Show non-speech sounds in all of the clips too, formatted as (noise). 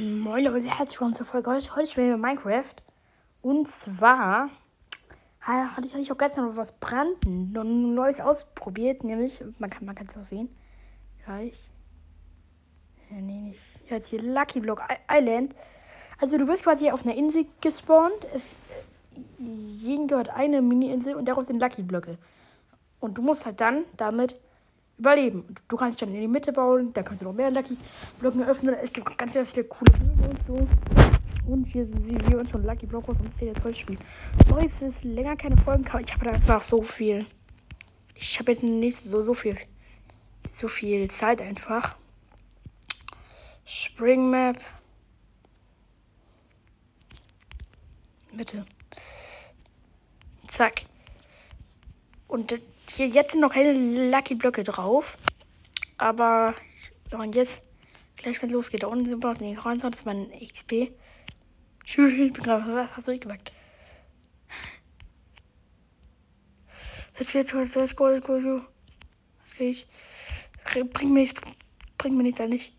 Moin Leute, herzlich willkommen zur Folge heute. Spielen wir Minecraft. Und zwar hatte ich, auch gestern noch was brandneues ausprobiert. Nämlich, man kann man es auch sehen. Gleich. Ja, nee, nicht. Jetzt hier Lucky Block Island. Also du bist quasi auf einer Insel gespawnt. Es, jeden gehört eine Mini-Insel und darauf sind Lucky Blöcke. Und du musst halt dann damit überleben. Du kannst dann in die Mitte bauen, da kannst du noch mehr Lucky Blöcke öffnen. Es gibt ganz, ganz viele coole Bögen und so. Und hier sind wir uns schon Lucky Block aus und es jetzt heute spielen. Sorry, es ist länger keine Folgen, aber ich habe einfach so viel. Ich habe jetzt nicht so, so viel so viel Zeit einfach. Spring Map. Bitte. Zack. Und hier jetzt sind noch keine Lucky Blöcke drauf. Aber und jetzt, gleich wenn es losgeht, da unten sind wir noch nicht rein, das ist mein XP. (laughs) Ich bin gerade fast durchgewackt. Jetzt geht's, let's go, let's go, let's go. Was krieg ich? Bring mir nichts, bring mir nichts eigentlich.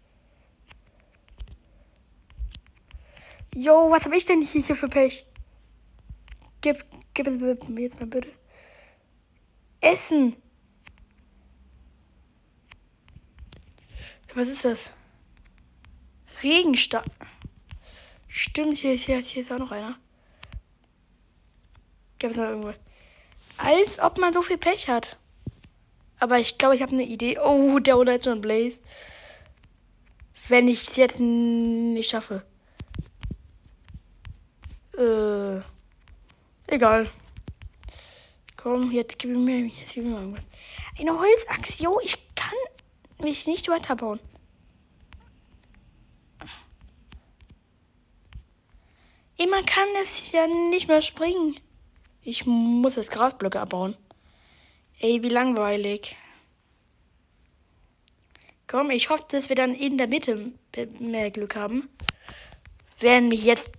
Yo, was hab ich denn hier für Pech? Gib, gib es mir jetzt mal bitte. Essen. Was ist das? Regenstab. Stimmt, hier, hier, hier ist auch noch einer. Gibt es noch irgendwo? Als ob man so viel Pech hat. Aber ich glaube, ich habe eine Idee. Oh, der oder schon Blaze. Wenn ich es jetzt nicht schaffe. Äh. Egal. Komm, jetzt gib mir, jetzt gib mir irgendwas. Eine Holzachse. Jo, ich kann mich nicht weiterbauen. Ey, man kann es ja nicht mehr springen. Ich muss jetzt Grasblöcke abbauen. Ey, wie langweilig. Komm, ich hoffe, dass wir dann in der Mitte mehr Glück haben. Wenn mich jetzt,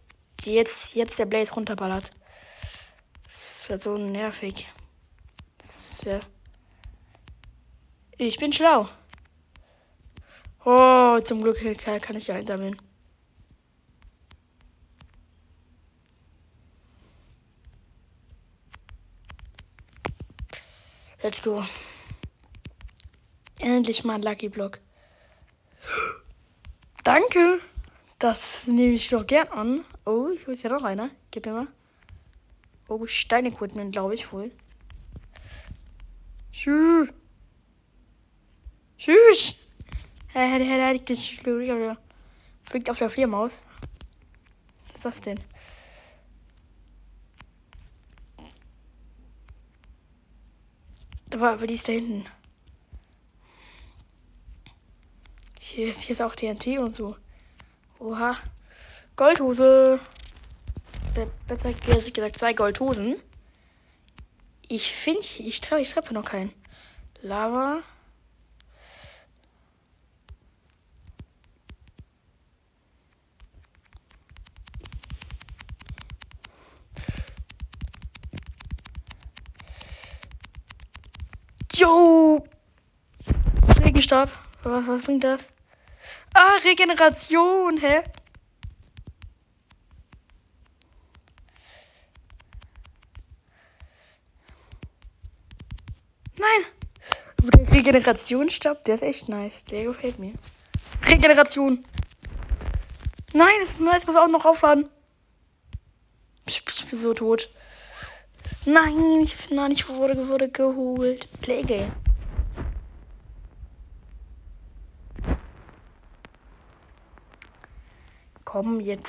jetzt, jetzt der Blaze runterballert. Wäre so nervig. Das wäre. Ich bin schlau. Oh, zum Glück kann ich ja einsammeln. Let's go. Endlich mal ein Lucky Block. Danke. Das nehme ich doch gern an. Oh, ich muss ja noch einer. Gib mir mal. Oh, Stein-Equipment, glaube ich wohl. Tschüss. Tschüss. Hätte, hätte, hätte ich das fliegt auf der Fledermaus. Was ist das denn? Aber, aber die ist da hinten. Hier, hier ist auch TNT und so. Oha. Goldhose besser gesagt zwei Goldhosen. Ich finde, ich treffe ich treffe noch keinen. Lava. Jo! Regenstab. Was, was bringt das? Ah, Regeneration, hä? Regenerationsstab, der ist echt nice. Der gefällt mir. Regeneration. Nein, jetzt muss auch noch aufladen. Ich, bin so tot. Nein, ich bin noch nicht wurde, wurde geholt. Playgame. Komm jetzt.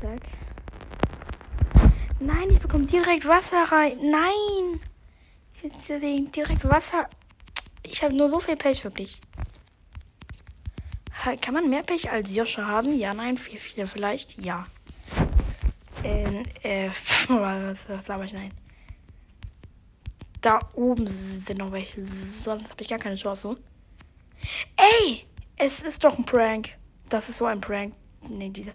Zack. Bekomme direkt Wasser rein. Nein! Direkt Wasser. Ich habe nur so viel Pech, wirklich. Kann man mehr Pech als Joscha haben? Ja, nein, viel, viel vielleicht. Ja. Ähm, äh, (laughs) was, was laber ich? Nein. Da oben sind noch welche. Sonst habe ich gar keine Chance. Ey! Es ist doch ein Prank. Das ist so ein Prank. Nee, diese.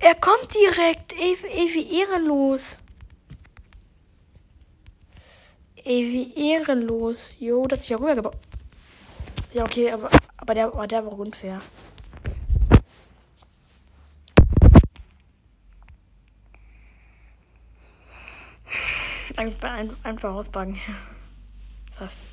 Er kommt direkt. Ey, ey wie ehrenlos. Ey, wie ehrenlos. Jo, das ist ja rübergebaut. Ja, okay, aber, aber, der, aber der war unfair. Einfach, einfach ausbacken. Was? (laughs)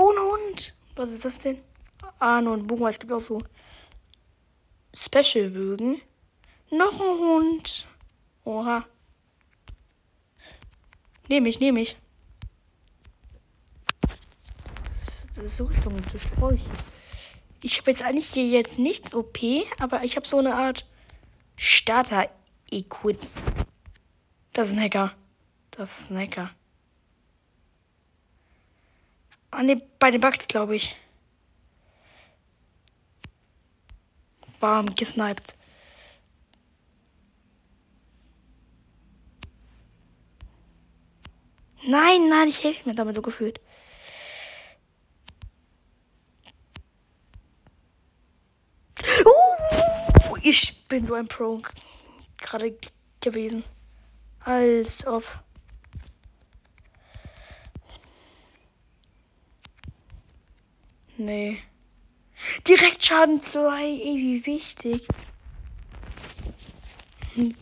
Oh, ein Hund. Was ist das denn? Ah, nur ein Bogen. Es gibt auch so Special-Bögen. Noch ein Hund. Oha. Nehme ich, nehme ich. So das brauche ich. Ich habe jetzt eigentlich hier jetzt nichts OP, aber ich habe so eine Art Starter-Equip. Das ist ein Hacker. Das ist ein Hacker. Ah ne, bei den Bugs, glaube ich. Bam, gesniped. Nein, nein, ich helfe mir damit so gefühlt. Uh, ich bin nur ein Pro gerade gewesen. Als ob. Nee. Direkt Schaden 2, ey, wie wichtig. Hm.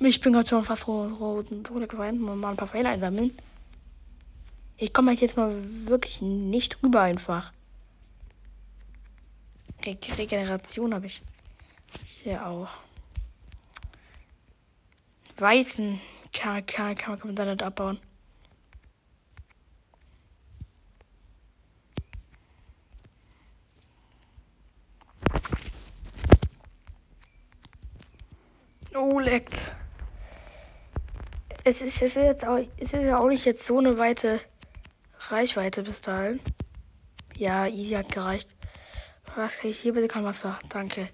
Ich bin gerade schon fast runtergefallen. Mal ein paar Fehler einsammeln. Ich komme halt jetzt mal wirklich nicht rüber einfach. Re Regeneration habe ich hier auch. Weißen kann, kann, kann man dann nicht abbauen. Oh, leckt. Es ist, es, ist jetzt auch, es ist ja auch nicht jetzt so eine weite Reichweite bis dahin. Ja, easy hat gereicht. Was kann ich hier bitte? Kann Wasser. Danke.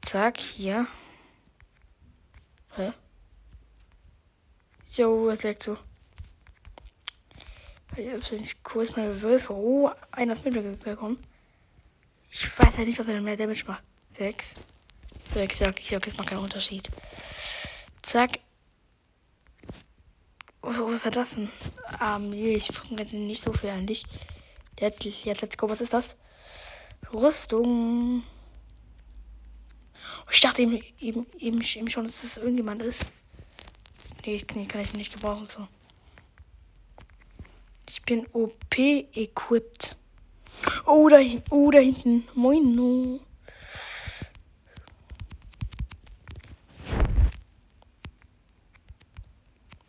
Zack, hier. Hä? Jo, es leckt so. Kurz meine Wölfe. Oh, einer ist mit mir gekommen. Ich weiß ja nicht, was er mehr Damage macht. Sechs. Sechs, ja, okay, okay, es macht keinen Unterschied. Zack. Was ist das denn? Nee, ich bringe nicht so viel an dich. Jetzt, jetzt, let's go. Was ist das? Rüstung. Oh, ich dachte eben, eben, eben, eben schon, dass das irgendjemand ist. Nee, nee, kann ich nicht gebrauchen, so. Ich bin OP-equipped. Oh, da, oh, da hinten. Moin, no.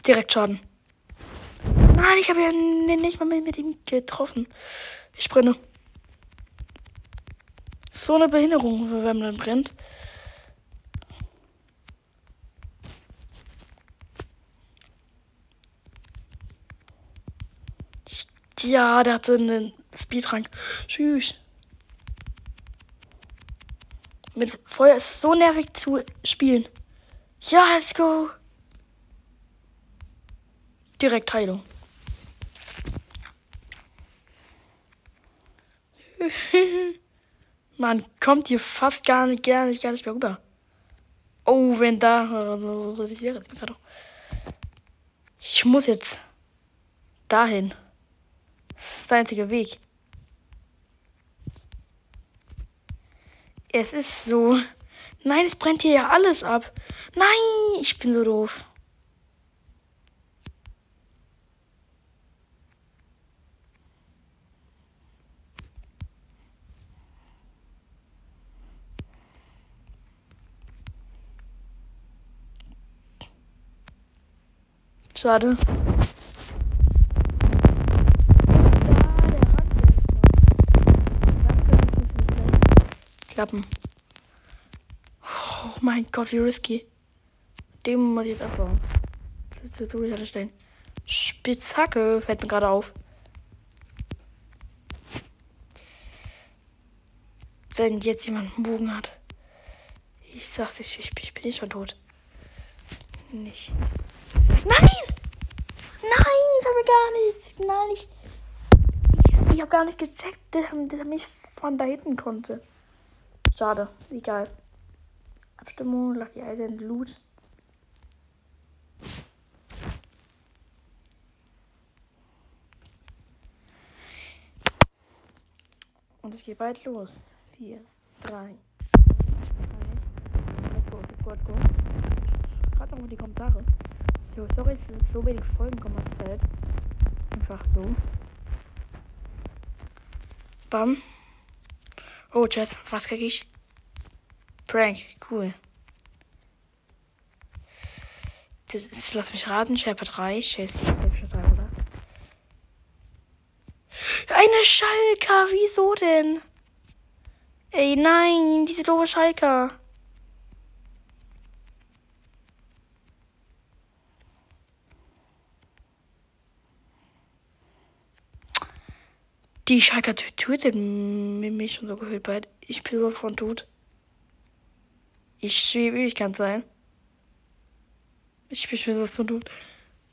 Direkt Schaden. Nein, ich habe ja nicht mal mit ihm getroffen. Ich brenne. So eine Behinderung, wenn man brennt. Ja, der hatte einen Speedrank. Tschüss. Mit Feuer ist so nervig zu spielen. Ja, let's go. Direkt Heilung. (laughs) Man kommt hier fast gar nicht, gar nicht, gar nicht mehr rüber. Oh, wenn da. (laughs) Ich muss jetzt dahin. Das ist der einzige Weg. Es ist so. Nein, es brennt hier ja alles ab. Nein, ich bin so doof. Schade. Klappen. Oh mein Gott, wie risky. Dem muss ich jetzt abbauen. Alle. Spitzhacke fällt mir gerade auf. Wenn jetzt jemand einen Bogen hat. Ich sag's, ich, ich, ich bin nicht schon tot. nicht. Nein! Gar nichts. Nein, ich. Ich, ich habe gar nicht gecheckt, dass, er mich von da hinten konnte. Schade, egal. Abstimmung, Lucky Island, Loot. Und es geht bald los. 4, 3, 2, 1. Let's go, let's go, let's go. Gerade noch die Kommentare. So, sorry, es ist so wenig Folgen kommen aus Feld. Einfach so. Bam. Oh, Chat, was krieg ich? Prank, cool. Das ist, lass mich raten, Shepard 3, Chase, Shepard 3, oder? Eine Schalker, wieso denn? Ey, nein, diese doofe Schalker. Die Schalker tötet mich schon so gefühlt bald. Ich bin so von tot. Ich schwebe, ich kann sein. Ich bin so von tot.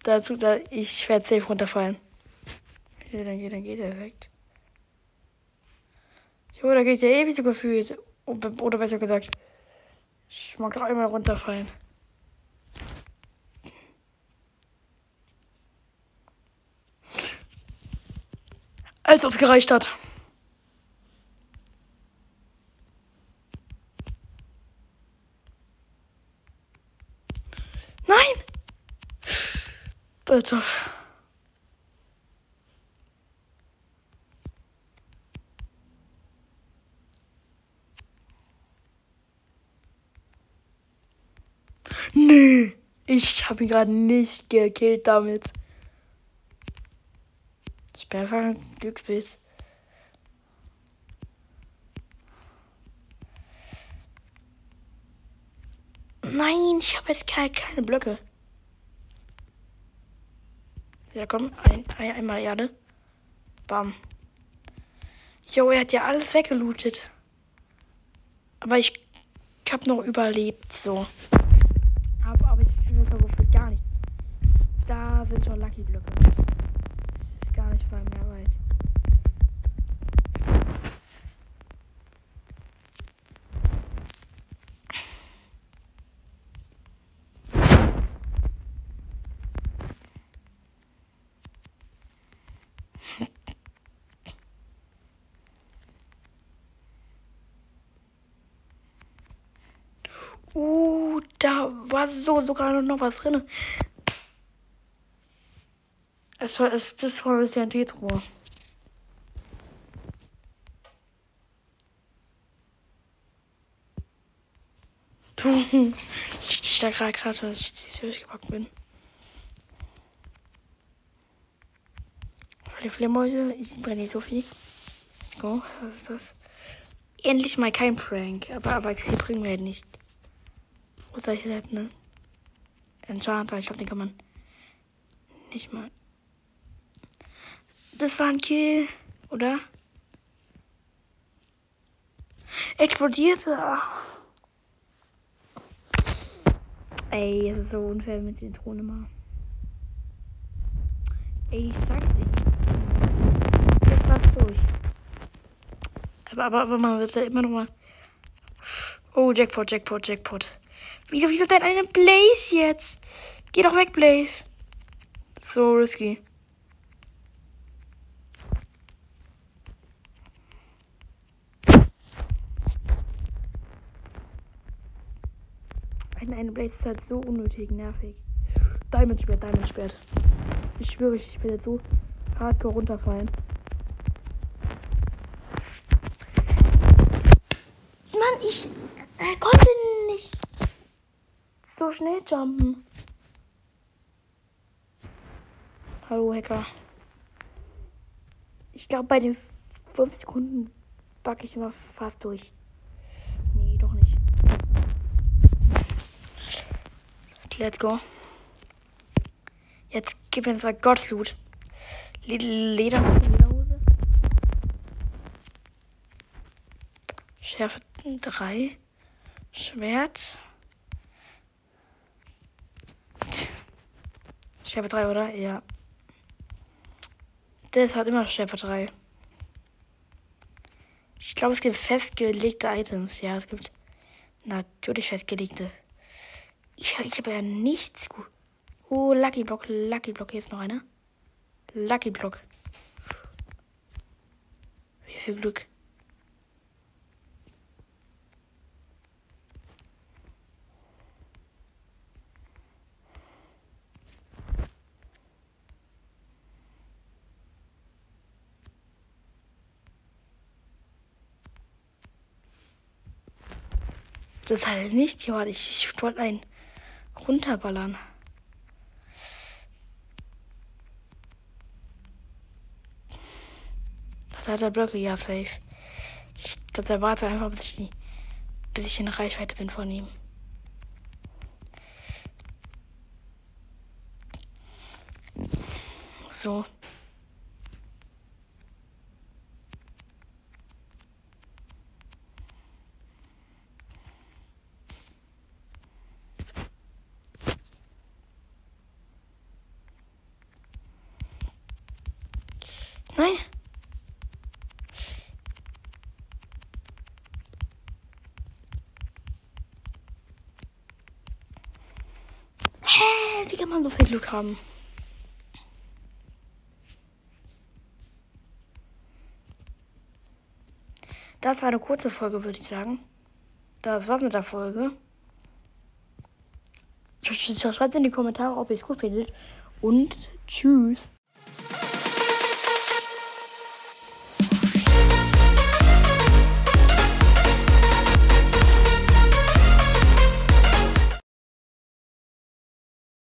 Dazu, da, ich werde safe runterfallen. Ja, dann geht, dann geht er weg. Jo, da geht ja ewig so gefühlt. Oder besser gesagt, ich mag doch einmal runterfallen. Als ob es gereicht hat. Nein! Bitte. Nee, ich habe ihn gerade nicht gekillt damit. Ein Glücksbild. Nein, ich habe jetzt keine, keine Blöcke. Ja, komm, ein, ein, einmal Erde. Bam. Jo, er hat ja alles weggelootet. Aber ich habe noch überlebt, so. Aber, aber ich finde das gar nicht. Da sind schon Lucky Blöcke nicht mal mehr weit. Uh, da war so sogar noch was drin. Es war es, das war das TNT-Truhe. (laughs) Ich da gerade gerade, dass ich die durchgepackt bin. Die Fledermäuse, ich brenne nicht so viel. Go, was ist das? Endlich mal kein Prank, aber, aber die bringen wir halt nicht. Soll ich das, ne? Enchanter, ich glaube, den kann man nicht mal. Das war ein Kill, oder? Explodierte. Ey, es ist so unfair mit den Thronen immer. Ey, ich sag's dir. Jetzt war's durch. Aber, aber, aber man wird ja immer noch mal. Oh, Jackpot, Jackpot, Jackpot. Wieso, wieso denn eine Blaze jetzt? Geh doch weg, Blaze. So risky. Eine, Blaze ist halt so unnötig, nervig. Diamond Schwert, Diamond Schwert. Ich schwöre, ich jetzt so hardcore runterfallen. Mann, ich äh, konnte nicht so schnell jumpen. Hallo, Hacker. Ich glaube, bei den 5 Sekunden backe ich immer fast durch. Let's go. Jetzt gib uns mal Gottloot. Leder, Lederhose. Schärfe 3. Schwert. Stärke 3, oder? Ja. Das hat immer Stärke 3. Ich glaube, es gibt festgelegte Items. Ja, es gibt natürlich festgelegte. Ich, ich habe ja nichts gut. Oh, Lucky Block, Lucky Block. Hier ist noch einer. Lucky Block. Wie viel Glück. Das halt nicht. Ja, ich, ich wollte einen runterballern. Das hat er Blöcke, ja, safe. Ich glaube, der wartet einfach, bis ich, die, bis ich in Reichweite bin von ihm. So. Nein. Hä? Wie kann man so viel Glück haben? Das war eine kurze Folge, würde ich sagen. Das war's mit der Folge. Schreibt in die Kommentare, ob ihr es gut findet. Und tschüss.